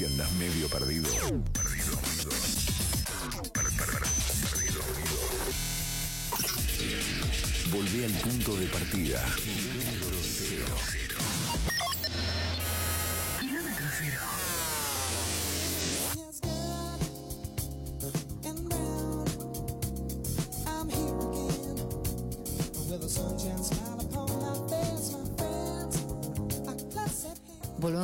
si andas medio perdido. Perdido. Perdido. Volvé al punto de partida. Kilómetro cero. Kilómetro cero.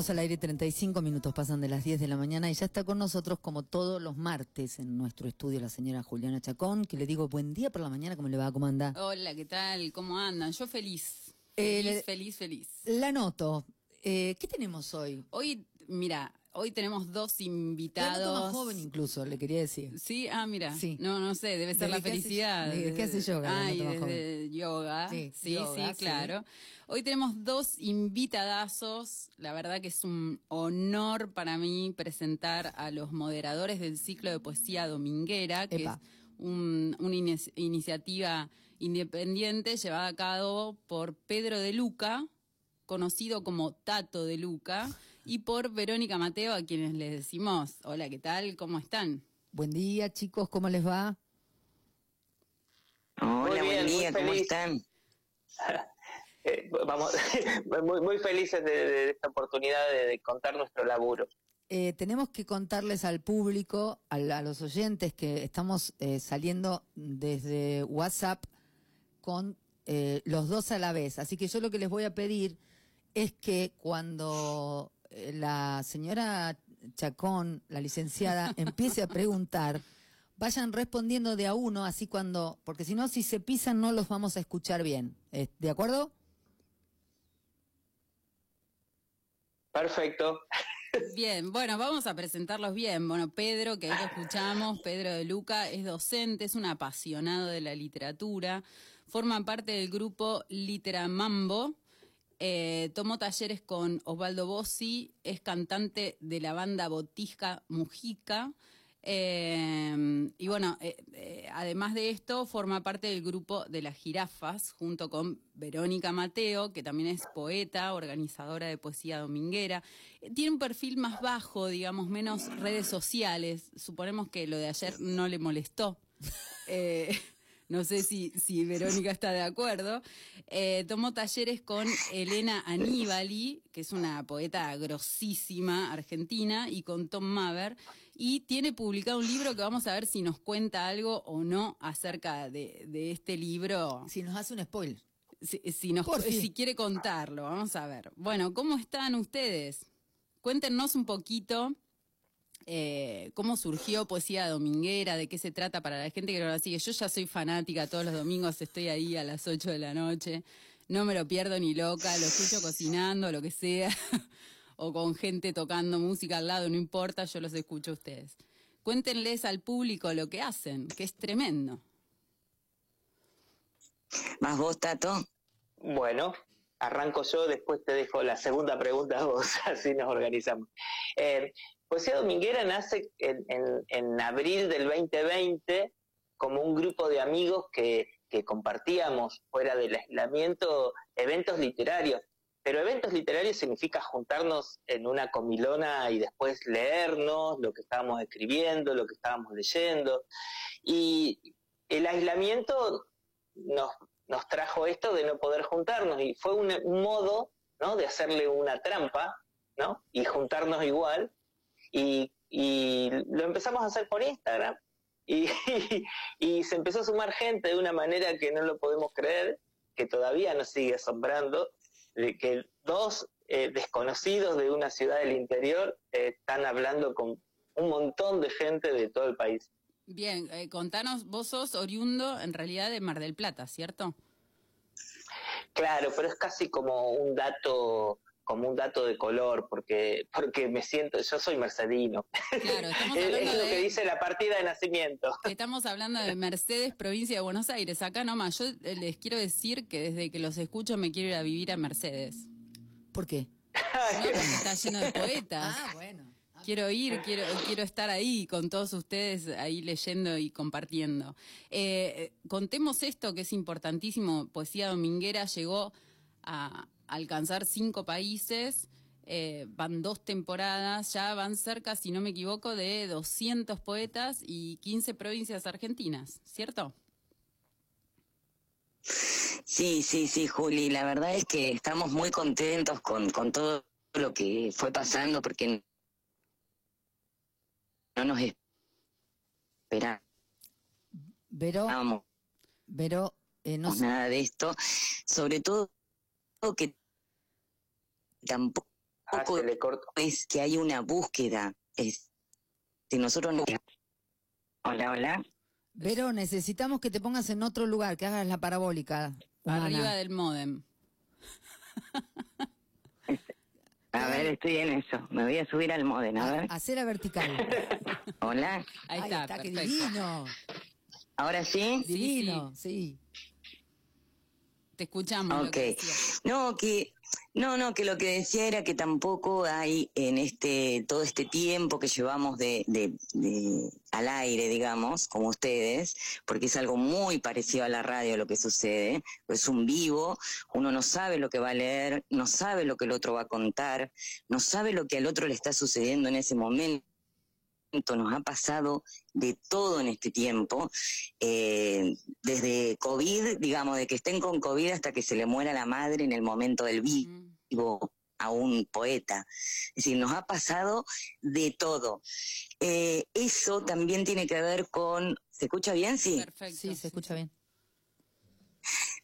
Al aire 35 minutos, pasan de las 10 de la mañana y ya está con nosotros como todos los martes en nuestro estudio la señora Juliana Chacón, que le digo buen día por la mañana, ¿cómo le va? ¿Cómo anda? Hola, ¿qué tal? ¿Cómo andan? Yo feliz. Eh, Feliz, feliz, feliz. La noto. Eh, ¿Qué tenemos hoy? Hoy, mira, hoy tenemos dos invitados. más joven incluso, le quería decir. Sí, ah, mira. Sí. No, no sé, debe ser ¿Desde la hace- felicidad. desde qué hace yoga Ay, desde yoga. Sí, Sí, yoga, sí. claro. Hoy tenemos dos invitadazos. La verdad que es un honor para mí presentar a los moderadores del ciclo de poesía dominguera, que Epa. es un- una inici- iniciativa independiente llevada a cabo por Pedro de Luca, conocido como Tato de Luca, y por Verónica Mateo, a quienes les decimos, hola, ¿qué tal? ¿Cómo están? Buen día, chicos, ¿cómo les va? Hola, Muy bien, buen día, ¿cómo están? Eh, vamos, muy, muy felices de, de esta oportunidad de, de contar nuestro laburo. Eh, tenemos que contarles al público, al- a, los oyentes, que estamos eh, saliendo desde WhatsApp con eh, los dos a la vez. Así que yo lo que les voy a pedir es que cuando eh, la señora Chacón, la licenciada, empiece a preguntar, vayan respondiendo de a uno, así cuando, porque si no, si se pisan no los vamos a escuchar bien. Eh, ¿De acuerdo? Perfecto. Bien, bueno, vamos a presentarlos bien. Bueno, Pedro, que ahí lo escuchamos, Pedro de Luca, es docente, es un apasionado de la literatura, forma parte del grupo Litera Mambo, eh, tomó talleres con Osvaldo Bossi, es cantante de la banda Botisca Mujica. eh, y bueno, eh, eh, además de esto, forma parte del grupo de las jirafas, junto con Verónica Mateo, que también es poeta, organizadora de poesía dominguera. Tiene un perfil más bajo, digamos, menos redes sociales. Suponemos que lo de ayer no le molestó. No sé si, si Verónica está de acuerdo. Eh, tomó talleres con Elena Aníbali, que es una poeta grosísima argentina, y con Tom Maver. Y tiene publicado un libro que vamos a ver si nos cuenta algo o no acerca de, de este libro. Si nos hace un spoiler. Si, nos- si quiere contarlo, vamos a ver. Bueno, ¿cómo están ustedes? Cuéntenos un poquito eh, cómo surgió Poesía Dominguera, de qué se trata para la gente que la sigue. Yo ya soy fanática, todos los domingos estoy ahí a las 8 de la noche, no me lo pierdo ni loca, lo escucho cocinando, lo que sea, o con gente tocando música al lado, no importa, yo los escucho a ustedes. Cuéntenles al público lo que hacen, que es tremendo. ¿Más vos, Tato? Bueno, arranco yo, después te dejo la segunda pregunta a vos, así nos organizamos. Eh, Poesía Dominguera nace en, abril del 2020 como un grupo de amigos que, compartíamos fuera del aislamiento eventos literarios. Pero eventos literarios significa juntarnos en una comilona y después leernos lo que estábamos escribiendo, lo que estábamos leyendo. Y el aislamiento nos, nos trajo esto de no poder juntarnos y fue un, un modo ¿no? de hacerle una trampa ¿no? y juntarnos igual. Y, y lo empezamos a hacer por Instagram y, y se empezó a sumar gente de una manera que no lo podemos creer, que todavía nos sigue asombrando, de que dos eh, desconocidos de una ciudad del interior eh, están hablando con un montón de gente de todo el país. Bien, eh, contanos, vos sos oriundo en realidad de Mar del Plata, ¿cierto? Claro, pero es casi como un dato como un dato de color porque porque me siento yo soy mercedino Claro, estamos es, es hablando lo que dice la partida de nacimiento estamos hablando de Mercedes, provincia de Buenos Aires, acá nomás. Yo eh, les quiero decir que desde que los escucho me quiero ir a vivir a Mercedes. ¿Por qué? No, está lleno de poetas. Ah, bueno. Quiero ir, quiero, quiero estar ahí con todos ustedes, ahí leyendo y compartiendo. Eh, eh, contemos esto que es importantísimo. Poesía Dominguera llegó a alcanzar cinco países. eh, van dos temporadas, ya van cerca, si no me equivoco, de 200 poetas y 15 provincias argentinas, ¿cierto? Sí, sí, sí, Juli, la verdad es que estamos muy contentos con, con todo lo que fue pasando porque no nos esperábamos Vero, Vero eh, no nada de esto, sobre todo que tampoco Ah, es que hay una búsqueda. Es, si nosotros no... Hola, hola. Vero, necesitamos que te pongas en otro lugar, que hagas la parabólica. Arriba del modem. A ver, estoy en eso. Me voy a subir al modem, a ver. Hacer la vertical. Hola. Ahí está, está divino. ¿Ahora sí? Divino, sí. Te escuchamos. Ok. no, que no, no, que lo que decía era que tampoco hay en este todo este tiempo que llevamos de, de, al aire, digamos, como ustedes, porque es algo muy parecido a la radio lo que sucede, es un vivo, uno no sabe lo que va a leer, no sabe lo que el otro va a contar, no sabe lo que al otro le está sucediendo en ese momento nos ha pasado de todo en este tiempo, eh, desde COVID, digamos, de que estén con COVID hasta que se le muera la madre en el momento del vivo a un poeta. Es decir, nos ha pasado de todo. Eh, eso también tiene que ver con... ¿Se escucha bien? Sí. Perfecto. Sí, se escucha bien.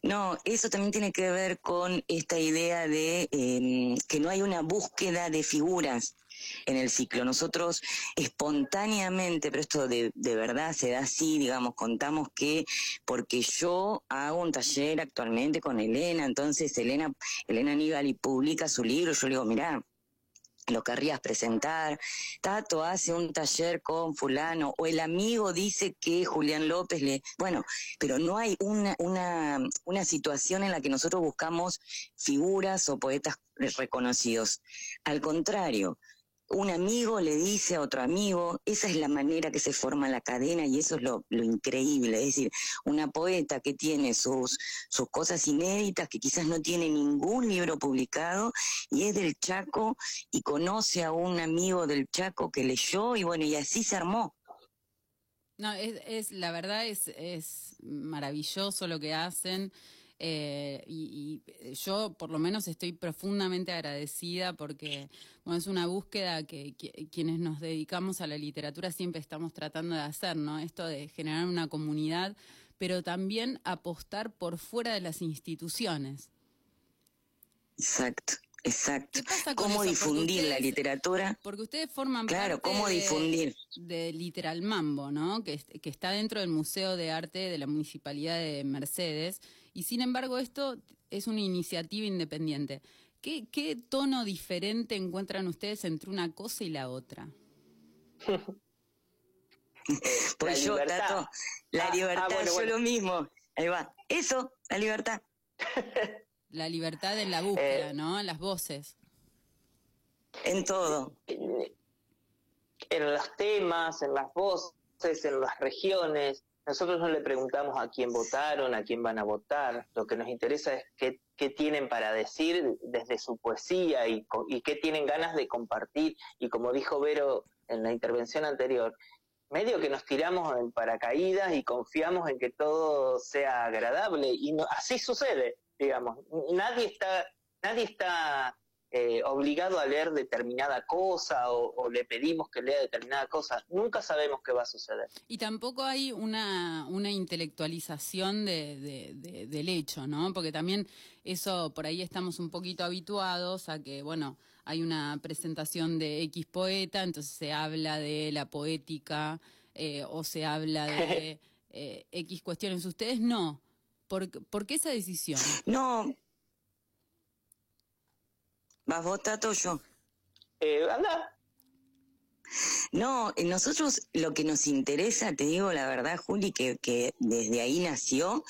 No, eso también tiene que ver con esta idea de em, que no hay una búsqueda de figuras en el ciclo. Nosotros espontáneamente, pero esto de, de verdad se da así, digamos, contamos que porque yo hago un taller actualmente con Elena, entonces Elena, Elena Nigali publica su libro, yo le digo, mira, lo querrías presentar, Tato hace un taller con fulano, o el amigo dice que Julián López le... Bueno, pero no hay una, una, una situación en la que nosotros buscamos figuras o poetas reconocidos. Al contrario, un amigo le dice a otro amigo, esa es la manera que se forma la cadena y eso es lo, increíble, es decir, una poeta que tiene sus, sus cosas inéditas, que quizás no tiene ningún libro publicado y es del Chaco y conoce a un amigo del Chaco que leyó y bueno, y así se armó. No, es, es la verdad es, es maravilloso lo que hacen. Eh, y, eh, yo por lo menos estoy profundamente agradecida porque bueno, es una búsqueda que, quienes nos dedicamos a la literatura siempre estamos tratando de hacer, ¿no? Esto de generar una comunidad, pero también apostar por fuera de las instituciones. Exacto. Exacto. ¿Cómo difundir la literatura? Porque ustedes forman claro, parte ¿cómo difundir? De, Literal Mambo, ¿no? Que, que está dentro del Museo de Arte de la Municipalidad de Mercedes y sin embargo, esto es una iniciativa independiente. ¿Qué, qué tono diferente encuentran ustedes entre una cosa y la otra? pues la yo, Tato, la ah, ah, libertad, yo lo mismo. Ahí va. Eso, la libertad. la libertad en la búsqueda, eh, ¿no? En las voces. En todo. en los temas, en las voces, en las regiones, nosotros no le preguntamos a quién votaron, a quién van a votar. Lo que nos interesa es qué, qué tienen para decir desde su poesía y, y qué tienen ganas de compartir. Y como dijo Vero en la intervención anterior, medio que nos tiramos en paracaídas y confiamos en que todo sea agradable. Y no, así sucede, digamos. Nadie está, nadie está eh, obligado a leer determinada cosa o, le pedimos que lea determinada cosa. Nunca sabemos qué va a suceder. Y tampoco hay una, una intelectualización de, del hecho, ¿no? Porque también eso, por ahí estamos un poquito habituados a que, bueno, hay una presentación de X poeta, entonces se habla de la poética eh, o se habla de eh, X cuestiones. Ustedes no. ¿Por, ¿Por qué esa decisión? No, ¿Vas vos, Tato, yo? Eh, anda. No, eh, nosotros lo que nos interesa, te digo la verdad, Juli, que, que desde ahí nació,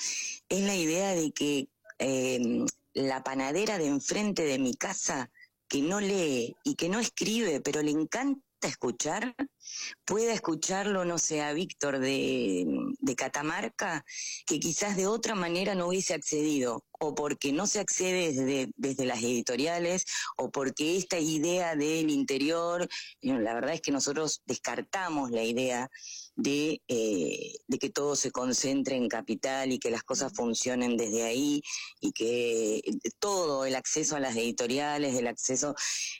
es la idea de que em, la panadera de enfrente de mi casa, que no lee y que no escribe, pero le encanta escuchar, pueda escucharlo, no sé, a Víctor de, de Catamarca, que quizás de otra manera no hubiese accedido o porque no se accede desde, desde las editoriales o porque esta idea del interior, la verdad es que nosotros descartamos la idea de, eh, de que todo se concentre en capital y que las cosas funcionen desde ahí y que todo, el acceso a las editoriales, el acceso,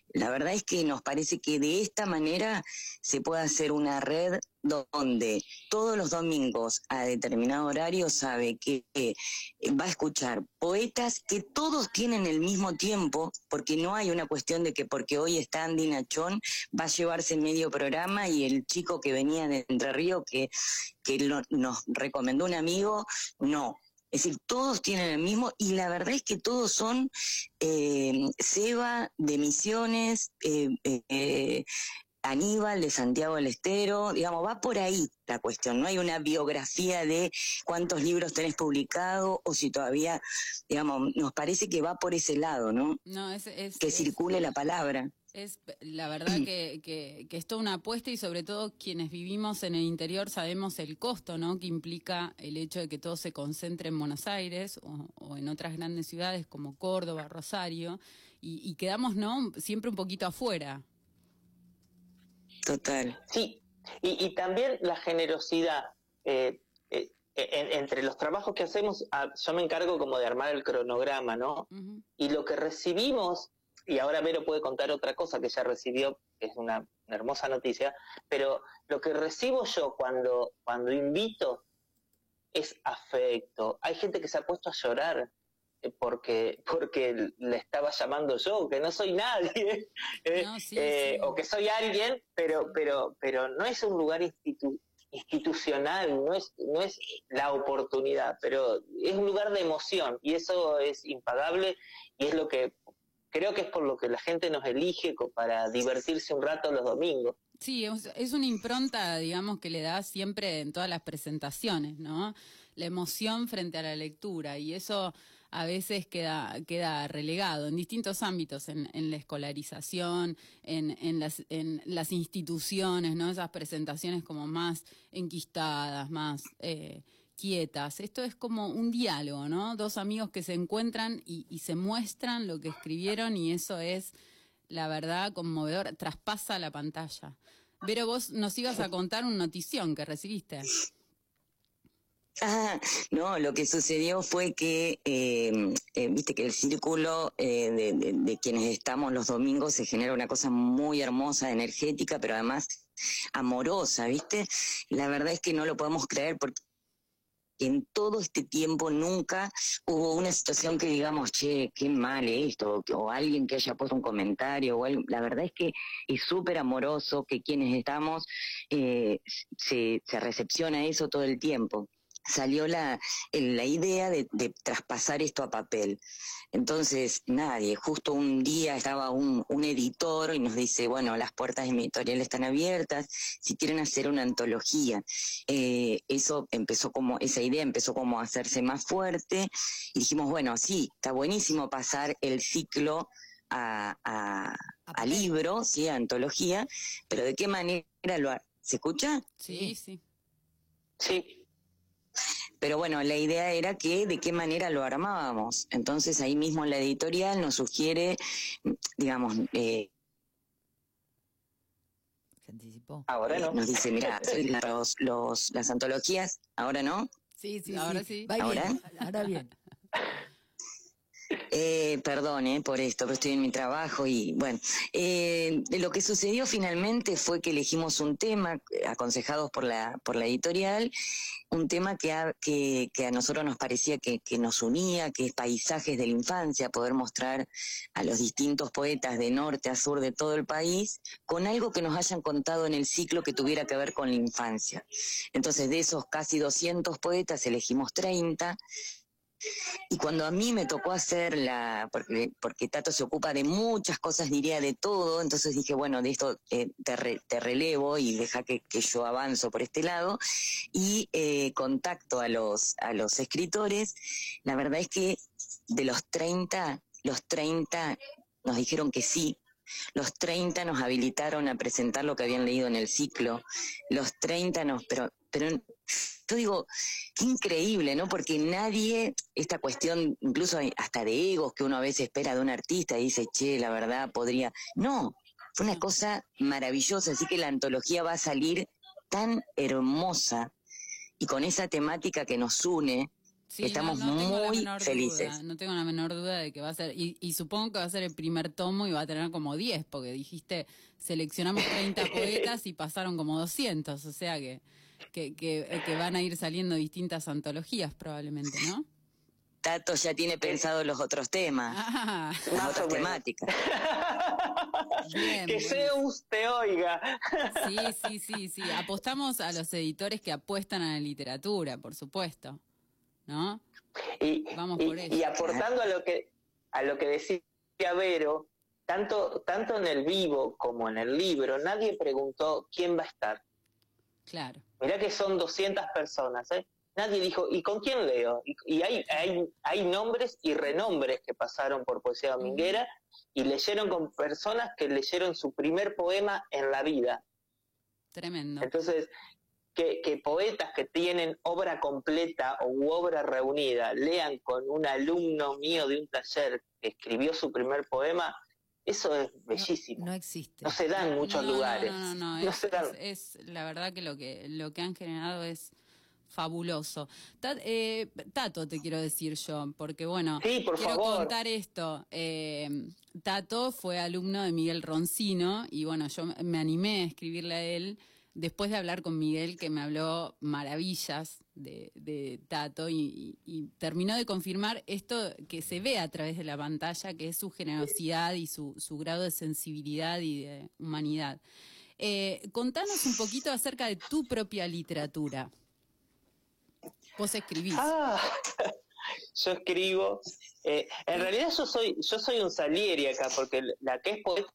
la verdad es que nos parece que de esta manera se puede hacer una red donde todos los domingos a determinado horario sabe que eh, va a escuchar poetas que todos tienen el mismo tiempo, porque no hay una cuestión de que porque hoy está Andy Nachón va a llevarse medio programa y el chico que venía de Entre Ríos que, que nos recomendó un amigo, no. Es decir, todos tienen el mismo y la verdad es que todos son eh, Seba de Misiones, eh, eh, Aníbal de Santiago del Estero, digamos, va por ahí la cuestión, no hay una biografía de cuántos libros tenés publicado o si todavía, digamos, nos parece que va por ese lado, ¿no? No, es, es que circule la palabra. Es la verdad que, que, que, es toda una apuesta y sobre todo quienes vivimos en el interior sabemos el costo, ¿no? Que implica el hecho de que todo se concentre en Buenos Aires o, o en otras grandes ciudades como Córdoba, Rosario y, y quedamos, ¿no? Siempre un poquito afuera. Total. Sí, y, y también la generosidad. Eh, eh, en, entre los trabajos que hacemos, ah, yo me encargo como de armar el cronograma, ¿no? Uh -huh. Y lo que recibimos, y ahora Vero puede contar otra cosa que ya recibió, que es una, una hermosa noticia, pero lo que recibo yo cuando, cuando invito es afecto. Hay gente que se ha puesto a llorar porque porque le estaba llamando yo, que no soy nadie, no, sí, eh, sí. o que soy alguien, pero pero pero no es un lugar institu institucional, no es no es la oportunidad, pero es un lugar de emoción y eso es impagable y es lo que creo que es por lo que la gente nos elige para divertirse un rato los domingos. Sí, es una impronta, digamos, que le da siempre en todas las presentaciones, ¿no? La emoción frente a la lectura y eso a veces queda, queda relegado en distintos ámbitos, en, la escolarización, en, en, las, en las instituciones, ¿no? Esas presentaciones como más enquistadas, más eh, quietas. Esto es como un diálogo, ¿no? Dos amigos que se encuentran y, y se muestran lo que escribieron y eso es, la verdad, conmovedor, traspasa la pantalla. Pero vos nos ibas a contar una notición que recibiste. Ah, no, lo que sucedió fue que, eh, eh, viste que el círculo eh, de, quienes estamos los domingos se genera una cosa muy hermosa, energética, pero además amorosa, viste. La verdad es que no lo podemos creer porque en todo este tiempo nunca hubo una situación que digamos, che, qué mal esto, o alguien que haya puesto un comentario, o algo. la verdad es que es súper amoroso que quienes estamos eh, se, se recepciona eso todo el tiempo salió la, la idea de, de, traspasar esto a papel. Entonces, nadie, justo un día estaba un, un, editor y nos dice, bueno, las puertas de mi editorial están abiertas, si quieren hacer una antología. Eh, eso empezó como, esa idea empezó como a hacerse más fuerte y dijimos, bueno, sí, está buenísimo pasar el ciclo a, a, a libro, sí, a antología, pero ¿de qué manera lo... ¿Se escucha? Sí, sí. Sí. Pero bueno, la idea era que de qué manera lo armábamos. Entonces ahí mismo la editorial nos sugiere, digamos, eh, se anticipó. Ahora no. Nos dice, mira, los, los, las antologías, ¿ahora no? Sí, sí, ahora sí. sí. Va ¿Ahora? Bien, ahora bien. Eh, perdón eh, por esto, pero estoy en mi trabajo y bueno, eh, lo que sucedió finalmente fue que elegimos un tema, eh, aconsejados por la, por la editorial, un tema que a, que, a nosotros nos parecía que, que, nos unía, que es paisajes de la infancia, poder mostrar a los distintos poetas de norte a sur de todo el país con algo que nos hayan contado en el ciclo que tuviera que ver con la infancia. Entonces, de esos casi 200 poetas elegimos 30 y cuando a mí me tocó hacer la, porque, porque Tato se ocupa de muchas cosas, diría de todo, entonces dije, bueno, de esto eh, te, te, relevo y deja que, que, yo avanzo por este lado y eh, contacto a los, a los escritores. La verdad es que de los 30, los 30 nos dijeron que sí, los 30 nos habilitaron a presentar lo que habían leído en el ciclo. Los 30 nos, pero, pero yo digo, qué increíble, ¿no? Porque nadie, esta cuestión, incluso hasta de egos que uno a veces espera de un artista y dice, che, la verdad podría. No, fue una cosa maravillosa, así que la antología va a salir tan hermosa y con esa temática que nos une, Estamos muy felices. no tengo la menor duda de que va a ser, y, y, supongo que va a ser el primer tomo y va a tener como 10, porque dijiste, seleccionamos 30 poetas y pasaron como 200, o sea que que, que, van a ir saliendo distintas antologías probablemente, ¿no? Tato ya tiene pensado los otros temas, ah, las otras temáticas. que Zeus te oiga. Sí, sí, sí, sí. Apostamos a los editores que apuestan a la literatura, por supuesto, ¿no? Y, Vamos por eso. y aportando a lo que a lo que decía Vero, tanto tanto en el vivo como en el libro, nadie preguntó quién va a estar. Claro. Mirá que son 200 personas, ¿eh? Nadie dijo, ¿y con quién leo? Y, hay, hay, hay, nombres y renombres que pasaron por Poesía Dominguera y leyeron con personas que leyeron su primer poema en la vida. Tremendo. Entonces, que, que, poetas que tienen obra completa o obra reunida lean con un alumno mío de un taller que escribió su primer poema, eso es bellísimo. No, existe. No se da en muchos lugares. No, no, no. es, la verdad que lo que lo que han generado es fabuloso. Eh, Tato, te quiero decir yo, porque bueno, quiero contar esto. Eh, Tato fue alumno de Miguel Roncino y bueno, yo me animé a escribirle a él después de hablar con Miguel, que me habló maravillas de, Tato y, terminó de confirmar esto que se ve a través de la pantalla, que es su generosidad y su, grado de sensibilidad y de humanidad. Eh, contanos un poquito acerca de tu propia literatura. Vos escribís. Ah, yo escribo. Eh, en realidad yo soy, yo soy un Salieri acá, porque la que es poeta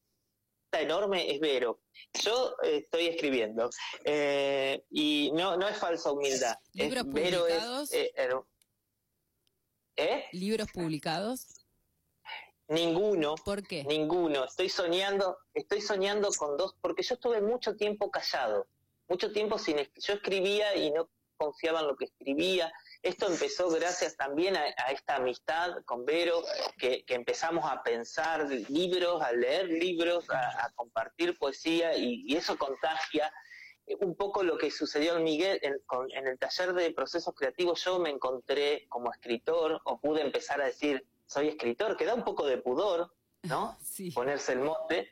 enorme es Vero. Yo eh, estoy escribiendo eh, y no, no es falsa humildad. ¿Libros publicados? Eh, ¿Eh? ¿Libros publicados? Ninguno. ¿Por qué? Ninguno. Estoy soñando, estoy soñando con dos, porque yo estuve mucho tiempo callado, mucho tiempo sin, yo escribía y no confiaba en lo que escribía, esto empezó gracias también a, esta amistad con Vero, que, empezamos a pensar libros, a leer libros, a, compartir poesía y, eso contagia un poco lo que sucedió en Miguel, en, el taller de procesos creativos, yo me encontré como escritor o pude empezar a decir, soy escritor, que da un poco de pudor, ¿no? Ponerse el mote.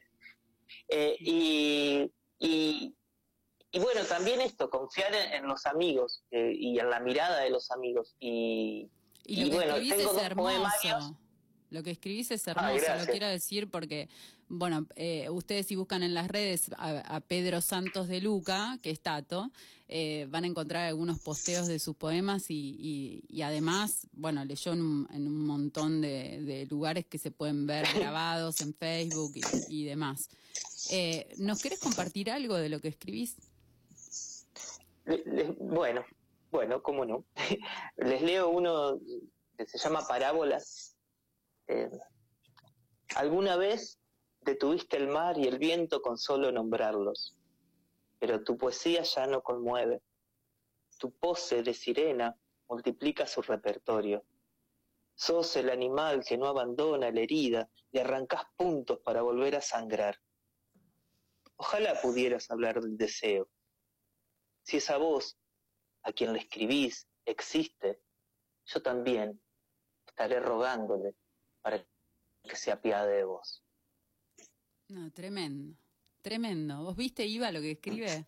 Eh, y, y bueno, también esto, confiar en, los amigos eh, y en la mirada de los amigos. Y, y, bueno, tengo dos poemarios. Lo que escribís es hermoso, lo quiero decir porque, bueno, eh, ustedes si buscan en las redes a, Pedro Santos de Luca, que es Tato, eh, van a encontrar algunos posteos de sus poemas y, además, bueno, leyó en un, montón de, lugares que se pueden ver grabados en Facebook y, demás. ¿Nos querés compartir algo de lo que escribís? Bueno, bueno, cómo no. Les leo uno que se llama Parábolas. Eh, Alguna vez detuviste el mar y el viento con solo nombrarlos, pero tu poesía ya no conmueve. Tu pose de sirena multiplica su repertorio. Sos el animal que no abandona la herida y arrancas puntos para volver a sangrar. Ojalá pudieras hablar del deseo, si esa voz a quien le escribís existe, yo también estaré rogándole para que se apiade de vos. No, tremendo, tremendo. ¿Vos viste, Iva, lo que escribe?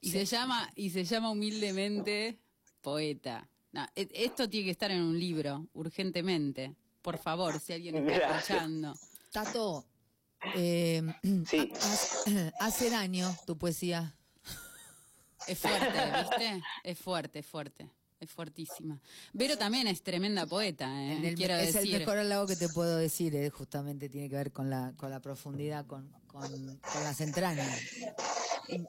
Y se llama, y se llama humildemente poeta. E, esto tiene que estar en un libro, urgentemente. Por favor, si alguien está escuchando. Tato, eh, hace daño tu poesía. Es fuerte, ¿viste? Es fuerte, es fuerte. Es fuertísima. Vero también es tremenda poeta, ¿eh? Quiero es el mejor halago que te puedo decir, ¿eh? justamente tiene que ver con la, con la profundidad, con, con, las entrañas.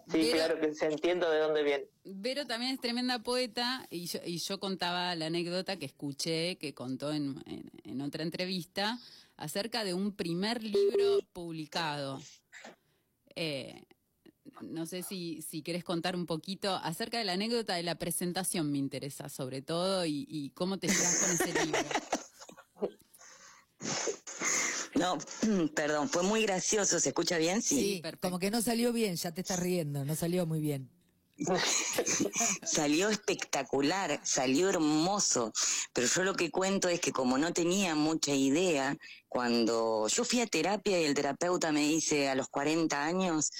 Sí, claro que se entiendo de dónde viene. Vero también es tremenda poeta y yo, y yo contaba la anécdota que escuché, que contó en, en otra entrevista, acerca de un primer libro publicado. Eh, no sé si, si querés contar un poquito acerca de la anécdota de la presentación, me interesa sobre todo, y, cómo te llevas con ese libro. No, perdón, fue muy gracioso, ¿se escucha bien? Sí, como que no salió bien, ya te estás riendo, no salió muy bien. salió espectacular, salió hermoso, pero yo lo que cuento es que como no tenía mucha idea, cuando yo fui a terapia y el terapeuta me dice a los 40 años,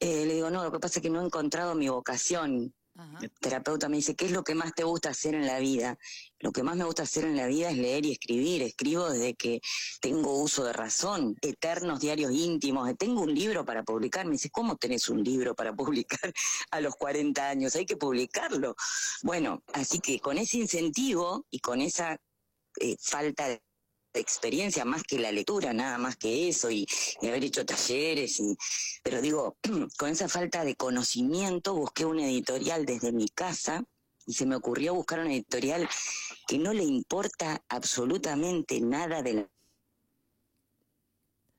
eh, le digo, no, lo que pasa es que no he encontrado mi vocación. El terapeuta me dice, ¿qué es lo que más te gusta hacer en la vida? Lo que más me gusta hacer en la vida es leer y escribir. Escribo desde que tengo uso de razón, eternos diarios íntimos. Tengo un libro para publicar. Me dice, ¿cómo tenés un libro para publicar a los 40 años? Hay que publicarlo. Bueno, así que con ese incentivo y con esa eh, falta de experiencia más que la lectura, nada más que eso, y, haber hecho talleres, y, pero digo, con esa falta de conocimiento busqué una editorial desde mi casa y se me ocurrió buscar una editorial que no le importa absolutamente nada de la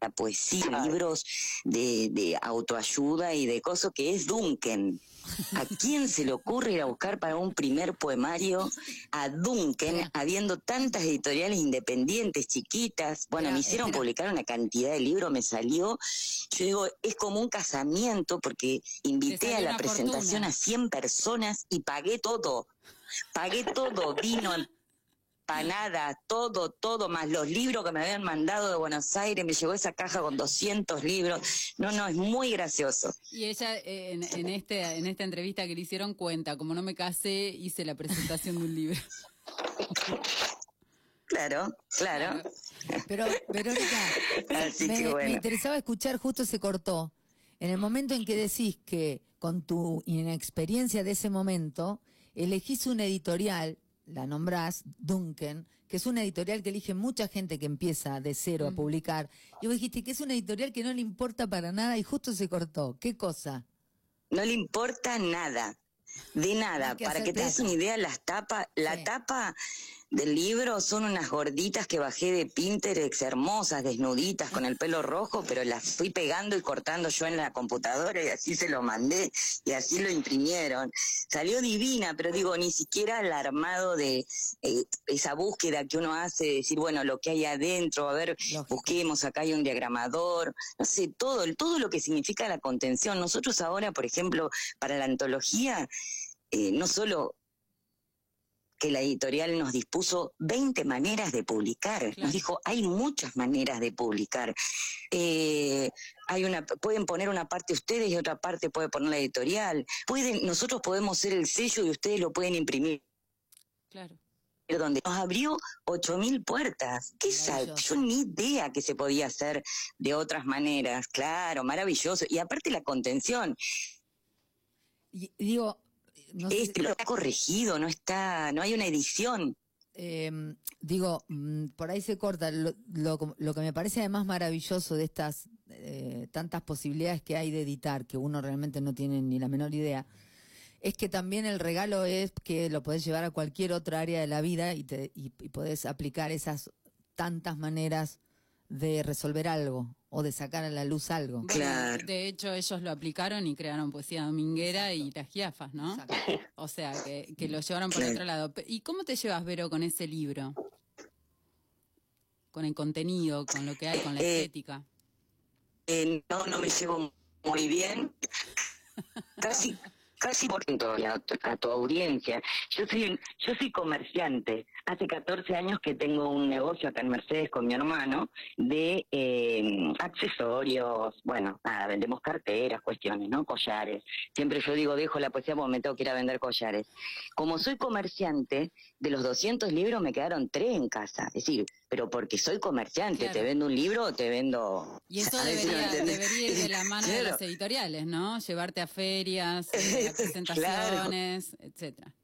poesía, libros de, de autoayuda y de cosas que es Duncan. ¿A quién se le ocurre ir a buscar para un primer poemario a Duncan, habiendo tantas editoriales independientes, chiquitas? Bueno, me hicieron publicar una cantidad de libros, me salió. Yo digo, es como un casamiento porque invité a la presentación a 100 personas y pagué todo. Pagué todo, vino, nada, todo, todo, más los libros que me habían mandado de Buenos Aires, me llegó esa caja con 200 libros. No, no, es muy gracioso. Y ella eh, en, este, en esta entrevista que le hicieron cuenta, como no me casé, hice la presentación de un libro. Claro, claro. Pero, Verónica, me, me interesaba escuchar, justo se cortó. En el momento en que decís que con tu inexperiencia de ese momento, elegís un editorial la nombrás, Duncan, que es una editorial que elige mucha gente que empieza de cero a publicar. Y vos dijiste que es una editorial que no le importa para nada y justo se cortó. ¿Qué cosa? No le importa nada, de nada. Para que te des una idea, las tapas, la tapa del libro son unas gorditas que bajé de Pinterest, hermosas, desnuditas, con el pelo rojo, pero las fui pegando y cortando yo en la computadora y así se lo mandé y así lo imprimieron. Salió divina, pero digo, ni siquiera el armado de eh, esa búsqueda que uno hace, de decir, bueno, lo que hay adentro, a ver, busquemos, acá hay un diagramador, no sé, todo, todo lo que significa la contención. Nosotros ahora, por ejemplo, para la antología, eh, no solo que la editorial nos dispuso 20 maneras de publicar. Nos dijo, hay muchas maneras de publicar. Eh, hay una, pueden poner una parte ustedes y otra parte puede poner la editorial. Pueden, nosotros podemos ser el sello y ustedes lo pueden imprimir. Claro donde nos abrió ocho mil puertas. ¿Qué sabe? Yo ni idea que se podía hacer de otras maneras. Claro, maravilloso. Y aparte la contención. Y, digo, este, está corregido, no está, no hay una edición. Em, digo, mm, por ahí se corta. Lo, lo, que me parece además maravilloso de estas eh, tantas posibilidades que hay de editar, que uno realmente no tiene ni la menor idea, es que también el regalo es que lo podés llevar a cualquier otra área de la vida y, te, y podés aplicar esas tantas maneras de resolver algo o de sacar a la luz algo. claro. De hecho, ellos lo aplicaron y crearon poesía dominguera y las giafas, ¿no? O sea, que, que, lo llevaron por otro lado. ¿Y cómo te llevas, Vero, con ese libro? Con el contenido, con lo que hay, con la eh, estética. Eh, no, no me llevo muy bien. Casi, casi por a, a tu audiencia. Yo soy, yo soy comerciante. Hace 14 años que tengo un negocio acá en Mercedes con mi hermano de eh, accesorios, bueno, nada, vendemos carteras, cuestiones, ¿no? Collares. Siempre yo digo, dejo la poesía porque me tengo que ir a vender collares. Como soy comerciante, de los 200 libros me quedaron tres en casa. Es decir, pero porque soy comerciante, te vendo un libro o te vendo... Y eso debería, ir de la mano de las editoriales, ¿no? Llevarte a ferias, a presentaciones, etcétera.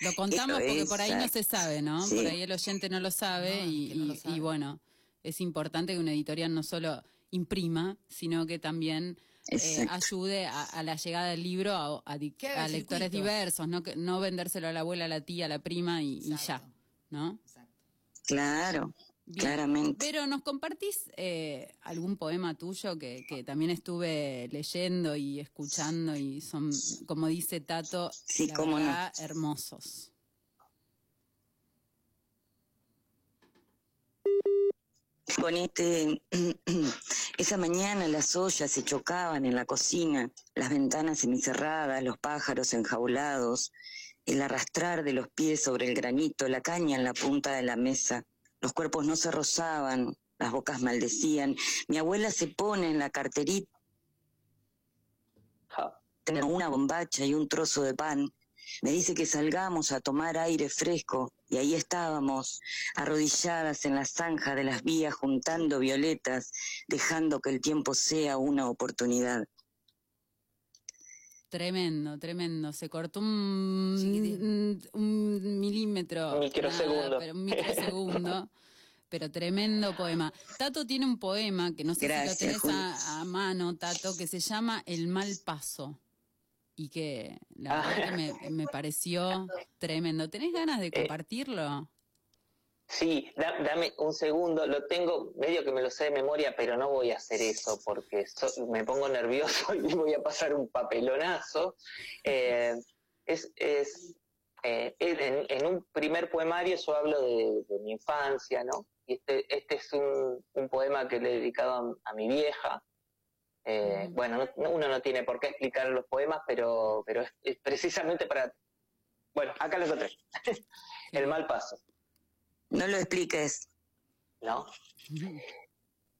Lo contamos porque por ahí no se sabe, ¿no? Por ahí el oyente no lo sabe, y, bueno, es importante que una editorial no solo imprima, sino que también eh, ayude a, la llegada del libro a, lectores diversos, no, no vendérselo a la abuela, a la tía, a la prima y, ya, ¿no? Claro, claramente. Pero nos compartís eh, algún poema tuyo que, que también estuve leyendo y escuchando y son, como dice Tato, Sí, la no. hermosos. Con este, esa mañana las ollas se chocaban en la cocina, las ventanas semicerradas, los pájaros enjaulados, el arrastrar de los pies sobre el granito, la caña en la punta de la mesa. Los cuerpos no se rozaban, las bocas maldecían. Mi abuela se pone en la carterita tener una bombacha y un trozo de pan. Me dice que salgamos a tomar aire fresco y ahí estábamos, arrodilladas en la zanja de las vías juntando violetas, dejando que el tiempo sea una oportunidad. Tremendo, tremendo. Se cortó un, un, milímetro. Un microsegundo. nada, pero un microsegundo. pero tremendo poema. Tato tiene un poema que no sé Gracias, si lo tenés a, a mano, Tato, que se llama El mal paso. Y que la Ah. verdad que me, me pareció tremendo. ¿Tenés ganas Eh, de compartirlo? Sí, da- dame un segundo, lo tengo medio que me lo sé de memoria, pero no voy a hacer eso porque so- me pongo nervioso y voy a pasar un papelonazo. Eh, es, es, eh, en, en un primer poemario yo hablo de, de mi infancia, ¿no? Y este, este es un, un poema que le he dedicado a, a mi vieja. Eh, Mm. Bueno, no- no- uno no tiene por qué explicar los poemas, pero, pero es, es precisamente para... Bueno, acá lo encontré. El mal paso. No lo expliques. ¿no?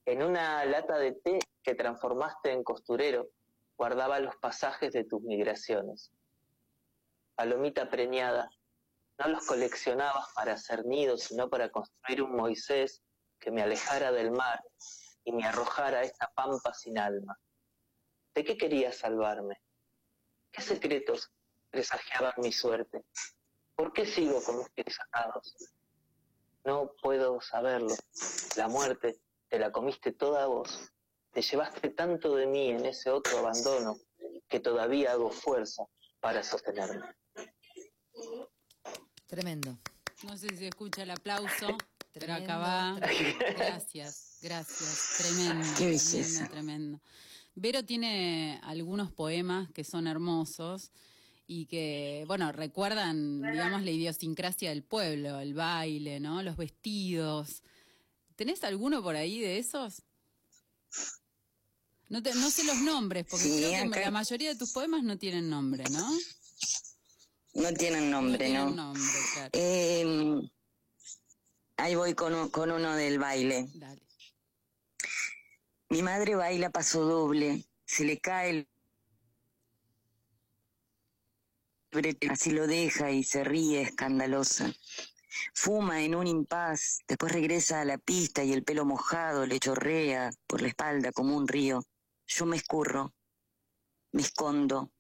En una lata de té que transformaste en costurero, guardaba los pasajes de tus migraciones. Palomita preñada, no los coleccionabas para hacer nidos, sino para construir un Moisés que me alejara del mar y me arrojara a esta pampa sin alma. ¿De qué querías salvarme? ¿Qué secretos presagiaban mi suerte? ¿Por qué sigo con mis pies? No puedo saberlo. La muerte te la comiste toda vos. Te llevaste tanto de mí en ese otro abandono que todavía hago fuerza para sostenerme. Tremendo. No sé si se escucha el aplauso, pero Tremendo, acá va. tremendo. Gracias, gracias. Tremendo, Qué tremendo, belleza. tremendo. Vero tiene algunos poemas que son hermosos y que, bueno, recuerdan, digamos, la idiosincrasia del pueblo, el baile, ¿no? Los vestidos. ¿Tenés alguno por ahí de esos? No, te- no sé los nombres, porque Sí, creo que acá- la mayoría de tus poemas no tienen nombre, ¿no? No tienen nombre, tienen ¿no? nombre, claro. Eh, ahí voy con, con uno del baile. Dale. Mi madre baila paso doble, se le cae el así lo deja y se ríe escandalosa. Fuma en un impas, después regresa a la pista y el pelo mojado le chorrea por la espalda como un río. Yo me escurro, me escondo,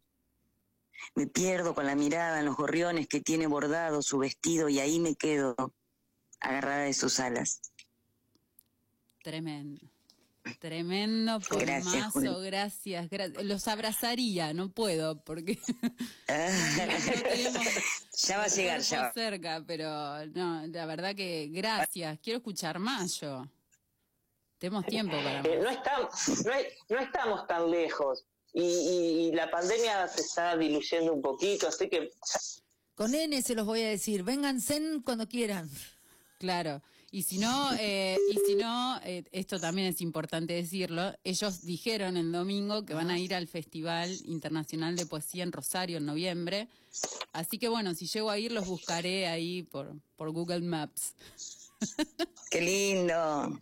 me pierdo con la mirada en los gorriones que tiene bordado su vestido y ahí me quedo, agarrada de sus alas. Tremendo. Tremendo Gracias, poemazo, Juli. gracias, gracias. Los abrazaría, no puedo, porque no tenemos ya va a llegar, ya va. cerca, pero no, la verdad que gracias. Quiero escuchar más yo. Tenemos tiempo para Eh, más. no, estamos, no, es- no estamos tan lejos y, y- y la pandemia se está diluyendo un poquito, así que Con N se los voy a decir. Vénganse cuando quieran. Claro. Y si no, eh, y si no, eh, esto también es importante decirlo, ellos dijeron el domingo que van a ir al Festival Internacional de Poesía en Rosario en noviembre. Así que bueno, si llego a ir, los buscaré ahí por, por Google Maps. Qué lindo.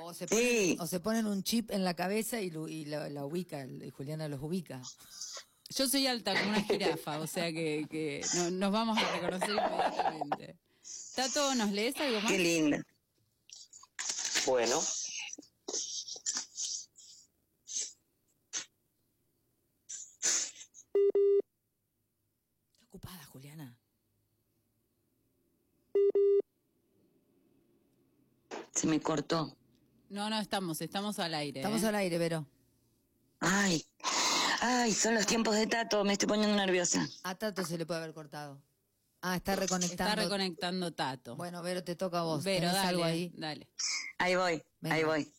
O se ponen, Sí. o se ponen un chip en la cabeza y, lo- y la, la ubica, y Juliana los ubica. Yo soy alta como una jirafa, o sea que, que no- nos vamos a reconocer inmediatamente. Tato, ¿nos lees algo más? Qué lindo. bueno. Está ocupada, Juliana. Se me cortó. No, no estamos, estamos al aire. Estamos ¿eh? al aire, Vero. Ay, ay, son los tiempos de Tato, me estoy poniendo nerviosa. A Tato se le puede haber cortado. Ah, está reconectando. Está reconectando Tato. Bueno, Vero, te toca a vos. Vero, ¿Tenés dale, algo ahí? dale. Ahí voy, Venga. ahí voy.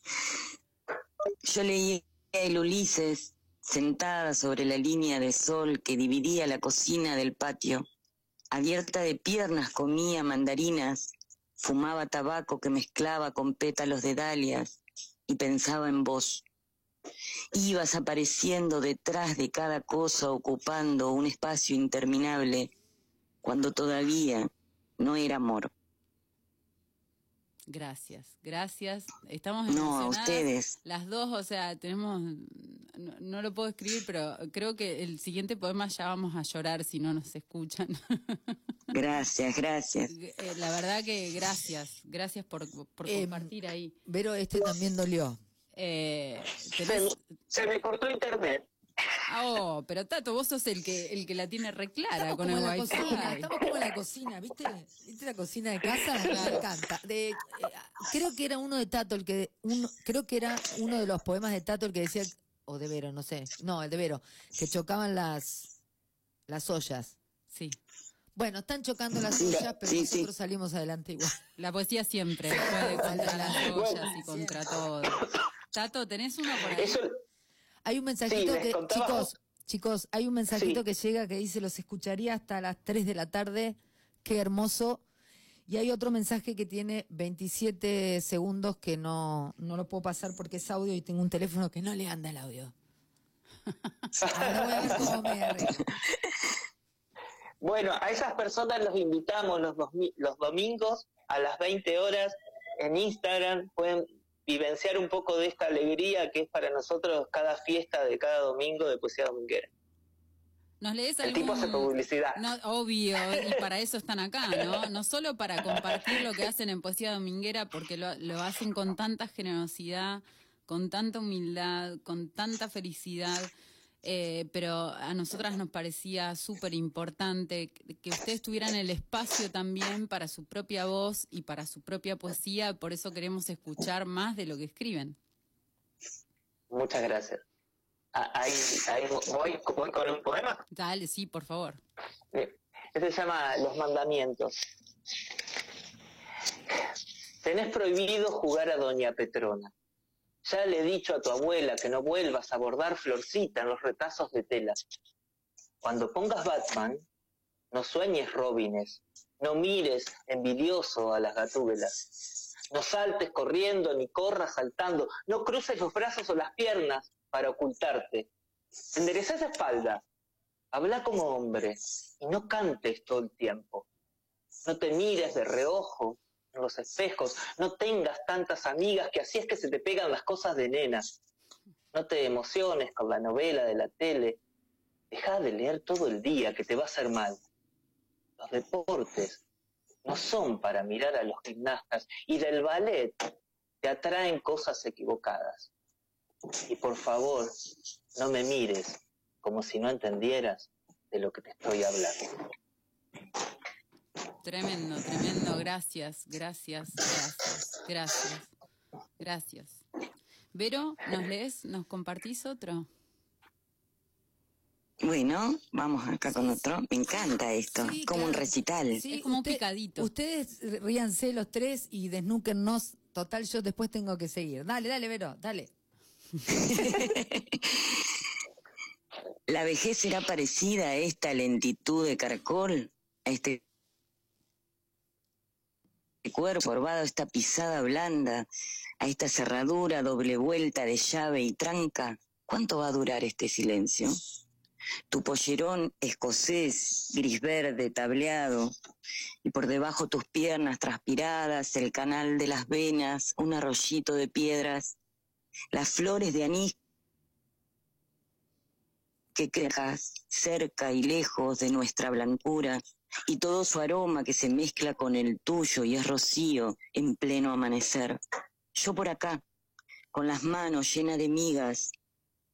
Yo leí el Ulises sentada sobre la línea de sol que dividía la cocina del patio. Abierta de piernas comía mandarinas, fumaba tabaco que mezclaba con pétalos de dalias y pensaba en vos. Ibas apareciendo detrás de cada cosa ocupando un espacio interminable cuando todavía no era amor. Gracias, gracias. Estamos No, a ustedes. Las dos, o sea, tenemos, no, no lo puedo escribir, pero creo que el siguiente poema ya vamos a llorar si no nos escuchan. Gracias, gracias. Eh, La verdad que gracias, gracias por, por Em, compartir ahí. Vero, este también dolió. Eh, se me cortó internet. Ah, Oh, pero Tato, vos sos el que el que la tiene reclara Estamos con como el en la wifi. cocina, estamos como en la cocina, ¿viste? ¿Viste la cocina de casa? Me encanta. De, eh, creo que era uno de Tato el que uno, creo que era uno de los poemas de Tato el que decía o de Vero, no sé. No, el de Vero, que chocaban las las ollas. Sí, Bueno, están chocando las ollas, pero sí, sí. nosotros salimos adelante igual. la poesía siempre puede contra las Bueno, ollas y contra todo. Tato, ¿tenés uno por ahí? Eso, Hay un mensajito que, chicos, chicos, hay un mensajito Sí. que llega que dice, los escucharía hasta las 3 de la tarde, qué hermoso. Y hay otro mensaje que tiene 27 segundos que no, no lo puedo pasar porque es audio y tengo un teléfono que no le anda el audio. Ahora voy a ver cómo me arreglo. Bueno, a esas personas los invitamos los, los domingos a las 20 horas en Instagram. Pueden vivenciar un poco de esta alegría que es para nosotros cada fiesta de cada domingo de Poesía Dominguera. ¿Nos lees El algún... tipo hace publicidad. No, obvio, y para eso están acá, ¿no? No solo para compartir lo que hacen en Poesía Dominguera, porque lo, lo hacen con tanta generosidad, con tanta humildad, con tanta felicidad, eh, pero a nosotras nos parecía súper importante que ustedes tuvieran el espacio también para su propia voz y para su propia poesía, por eso queremos escuchar más de lo que escriben. Muchas gracias. Ah, Ahí, ahí voy, voy con un poema. Dale, sí, por favor. Este se llama Los Mandamientos. Tenés prohibido jugar a Doña Petrona. Ya le he dicho a tu abuela que no vuelvas a bordar florcita en los retazos de tela. Cuando pongas Batman, no sueñes Robines, no mires envidioso a las gatúbelas. No saltes corriendo ni corras saltando, no cruces los brazos o las piernas para ocultarte. Endereza esa espalda, habla como hombre y no cantes todo el tiempo. No te mires de reojo los espejos, no tengas tantas amigas que así es que se te pegan las cosas de nena. No te emociones con la novela de la tele. Deja de leer todo el día que te va a hacer mal. Los deportes no son para mirar a los gimnastas y del ballet te atraen cosas equivocadas. Y por favor, no me mires como si no entendieras de lo que te estoy hablando. Tremendo, tremendo. Gracias, gracias, gracias, gracias, gracias. Vero, ¿nos lees? ¿Nos compartís otro? Bueno, vamos acá con otro. Me encanta esto, Sí, como un recital. Sí, Es como un picadito. Ustedes ríanse los tres y desnúquennos. Total, yo después tengo que seguir. Dale, dale, Vero, dale. La vejez será parecida a esta lentitud de caracol, a este cuerpo curvado, a esta pisada blanda, a esta cerradura doble vuelta de llave y tranca. ¿Cuánto va a durar este silencio? Tu pollerón escocés, gris verde, tableado, y por debajo tus piernas transpiradas, el canal de las venas, un arroyito de piedras, las flores de anís que quejas cerca y lejos de nuestra blancura, y todo su aroma que se mezcla con el tuyo y es rocío en pleno amanecer. Yo por acá, con las manos llenas de migas,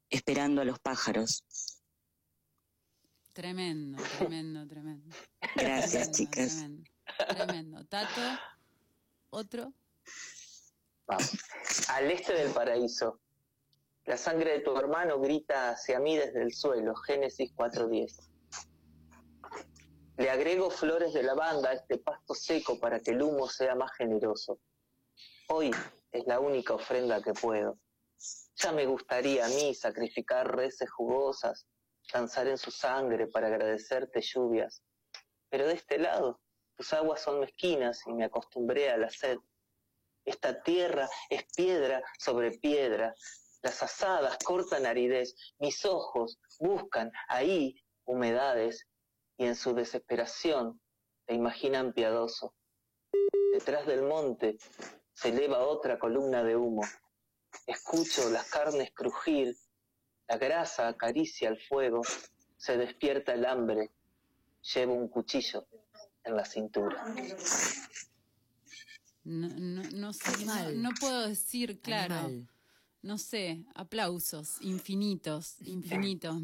esperando a los pájaros. Tremendo, tremendo, tremendo. Gracias, Tremendo, chicas. Tremendo, tremendo. Tato, otro. Vamos. Al este del paraíso. La sangre de tu hermano grita hacia mí desde el suelo. Génesis 4.10. Le agrego flores de lavanda a este pasto seco para que el humo sea más generoso. Hoy es la única ofrenda que puedo. Ya me gustaría a mí sacrificar reses jugosas, danzar en su sangre para agradecerte lluvias. Pero de este lado, tus aguas son mezquinas y me acostumbré a la sed. Esta tierra es piedra sobre piedra. Las asadas cortan aridez. Mis ojos buscan ahí humedades y en su desesperación te imaginan piadoso. Detrás del monte se eleva otra columna de humo. Escucho las carnes crujir, la grasa acaricia el fuego, se despierta el hambre, llevo un cuchillo en la cintura. No, no, no sé, no, no puedo decir, claro. Animal. No sé, aplausos infinitos, infinitos.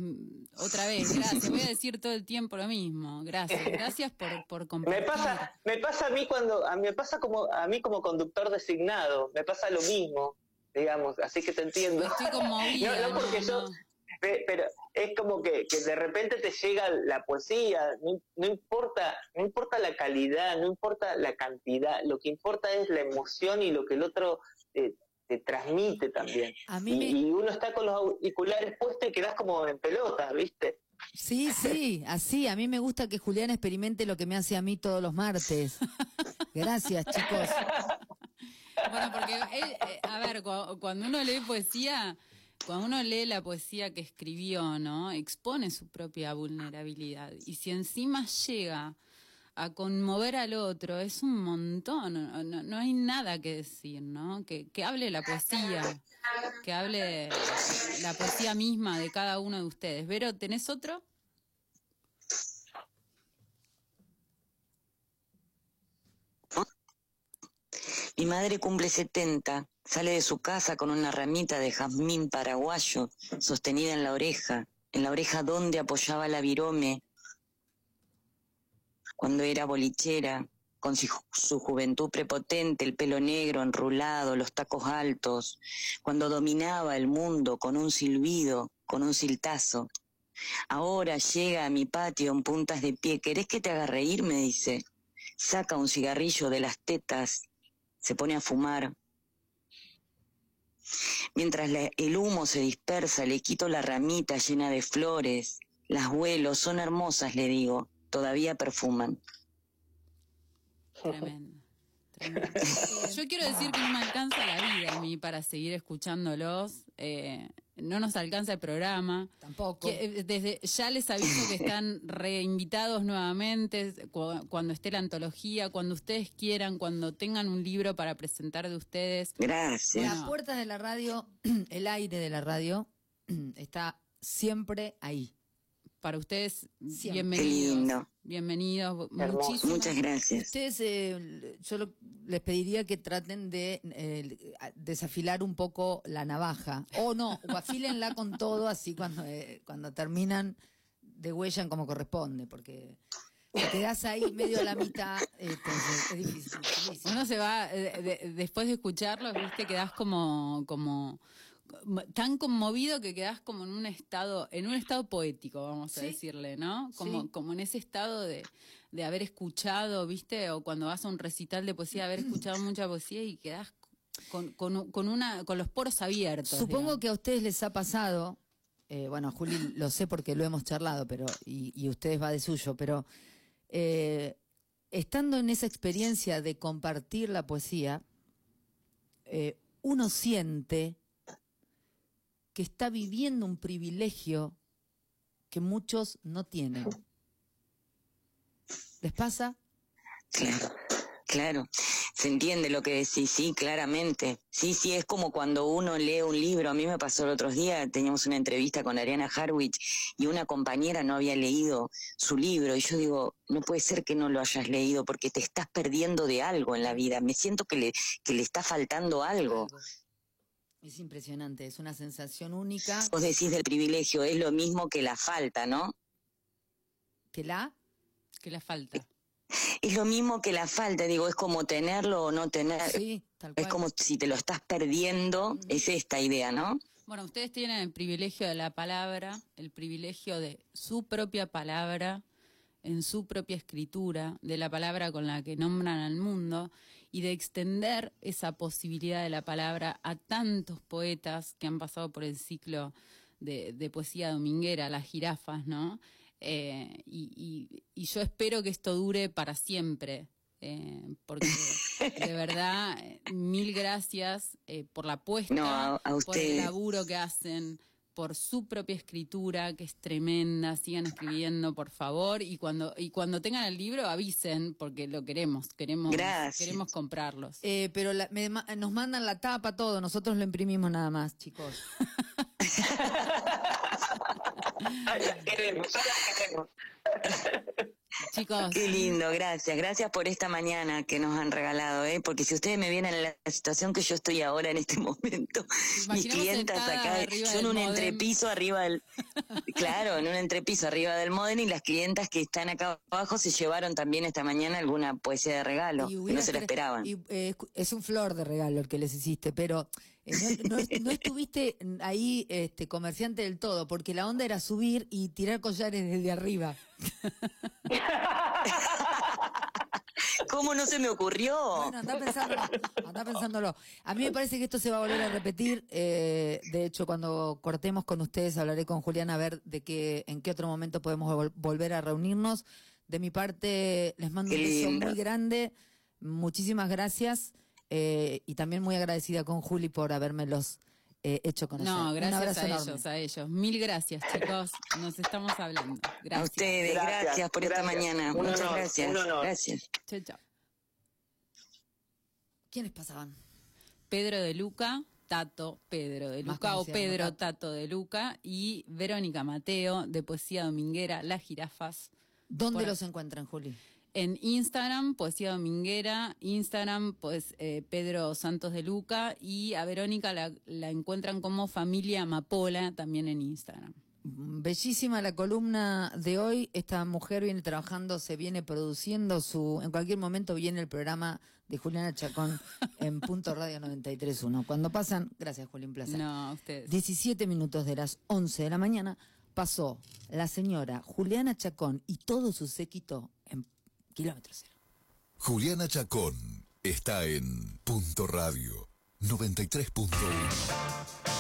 Otra vez, gracias. Voy a decir todo el tiempo lo mismo. Gracias, gracias por, por Me compartir. pasa, me pasa a mí cuando, me pasa como, a mí como conductor designado, me pasa lo mismo, digamos, así que te entiendo. Estoy conmovida. No, no porque no, yo, no. Pero es como que, que de repente te llega la poesía, no, no importa, no importa la calidad, no importa la cantidad, lo que importa es la emoción y lo que el otro eh, te transmite también. A mí y, me- y uno está con los auriculares puestos y quedas como en pelota, ¿viste? Sí, sí, así. A mí me gusta que Julián experimente lo que me hace a mí todos los martes. Gracias, chicos. Bueno, porque, él, eh, a ver, cu- cuando uno lee poesía, cuando uno lee la poesía que escribió, ¿no? Expone su propia vulnerabilidad. Y si encima llega a conmover al otro, es un montón. No, no- no hay nada que decir, ¿no? Que, que hable la poesía, que hable la poesía misma de cada uno de ustedes. Vero, ¿tenés otro? Mi madre cumple 70, sale de su casa con una ramita de jazmín paraguayo sostenida en la oreja, en la oreja donde apoyaba la virome cuando era bolichera, con su, juventud prepotente, el pelo negro enrulado, los tacos altos, cuando dominaba el mundo con un silbido, con un siltazo. Ahora llega a mi patio en puntas de pie. ¿Querés que te haga reír? me dice. Saca un cigarrillo de las tetas, se pone a fumar. Mientras el humo se dispersa, le quito la ramita llena de flores. Las vuelo, son hermosas, le digo. Todavía perfuman. Tremendo. tremendo. Yo quiero decir que no me alcanza la vida a mí para seguir escuchándolos. eh, no nos alcanza el programa. Tampoco. Que, eh, desde ya les aviso que están reinvitados nuevamente cu- cuando esté la antología, cuando ustedes quieran, cuando tengan un libro para presentar de ustedes. Gracias. Las puertas de la radio, el aire de la radio, está siempre ahí. Para ustedes, Siempre. bienvenidos. Qué lindo. Bienvenidos. Muchísimas Muchas gracias. Ustedes, eh, yo lo- les pediría que traten de eh, desafilar un poco la navaja. O no, o afílenla con todo, así cuando, eh, cuando terminan, degüellan como corresponde, porque te quedás ahí medio a la mitad, eh, entonces es difícil. Uno se va, eh, de- después de escucharlos, viste, quedás como, como tan conmovido que quedás como en un estado, en un estado poético, vamos a Sí. decirle, ¿no? Como, Sí. como en ese estado de, de haber escuchado, viste, o cuando vas a un recital de poesía, haber escuchado mucha poesía y quedás con, con, con una, con los poros abiertos. Supongo digamos. que a ustedes les ha pasado, eh, bueno, Juli lo sé porque lo hemos charlado, pero y, y ustedes va de suyo, pero eh, estando en esa experiencia de compartir la poesía, eh, uno siente que está viviendo un privilegio que muchos no tienen. ¿Les pasa? Claro, claro. Se entiende lo que decís, sí, claramente. Sí, sí, es como cuando uno lee un libro. A mí me pasó el otro día, teníamos una entrevista con Ariana Harwich y una compañera no había leído su libro. Y yo digo, no puede ser que no lo hayas leído porque te estás perdiendo de algo en la vida. Me siento que le, que le está faltando algo. Es impresionante, es una sensación única Vos decís del privilegio, es lo mismo que la falta, ¿no? que la... Que la falta. Es lo mismo que la falta, digo, es como tenerlo o no tener. Sí, tal Es cual. como si te lo estás perdiendo, es esta idea, ¿no? Bueno, ustedes tienen el privilegio de la palabra, el privilegio de su propia palabra, en su propia escritura de la palabra con la que nombran al mundo y de extender esa posibilidad de la palabra a tantos poetas que han pasado por el ciclo de, poesía dominguera, las jirafas, ¿no? Eh, y, yo espero que esto dure para siempre, eh, porque de verdad, mil gracias eh, por la apuesta, por el laburo que hacen, por su propia escritura, que es tremenda. Sigan escribiendo, por favor. Y cuando, y cuando tengan el libro, avisen, porque lo queremos. Queremos, queremos comprarlos. Eh, pero nos mandan la tapa, todo. Nosotros lo imprimimos nada más, chicos. queremos, queremos. Chicos. Qué lindo, gracias. Gracias por esta mañana que nos han regalado, ¿eh? porque si ustedes me vienen en la situación que yo estoy ahora en este momento, mis clientas acá, yo en un entrepiso arriba del. claro, en un entrepiso arriba del modem y las clientas que están acá abajo se llevaron también esta mañana alguna poesía de regalo, que no se la esperaban. Eh, es un flor de regalo el que les hiciste, pero eh, no, estuviste ahí este, comerciante del todo, porque la onda era subir y tirar collares desde arriba. ¿Cómo no se me ocurrió? Bueno, anda pensándolo, anda pensándolo. A mí me parece que esto se va a volver a repetir. Eh, de hecho, cuando cortemos con ustedes, hablaré con Julián a ver de qué, en qué otro momento podemos volver a reunirnos. De mi parte, les mando un beso muy grande. Muchísimas gracias. Eh, y también muy agradecida con Juli por habérmelos eh, hecho conocer. No, gracias a ellos, a ellos. Mil gracias, chicos. Nos estamos hablando. Gracias. A ustedes, gracias, por esta mañana. Muchas gracias. Gracias. Chao, chao. ¿Quiénes pasaban? Pedro de Luca, Tato Pedro de Luca o Pedro Tato de Luca y Verónica Mateo de Poesía Dominguera, Las Jirafas. ¿Dónde los encuentran, Juli? En Instagram, Poesía Dominguera, Instagram, pues eh, Pedro Santos de Luca y a Verónica la, encuentran como Familia Amapola también en Instagram. Bellísima la columna de hoy. Esta mujer viene trabajando, se viene produciendo su. En cualquier momento viene el programa de Juliana Chacón en Punto Radio 93.1. Cuando pasan, gracias Julián Plaza. No, ustedes. 17 minutos de las 11 de la mañana pasó la señora Juliana Chacón y todo su séquito Juliana Chacón está en Punto Radio 93.1.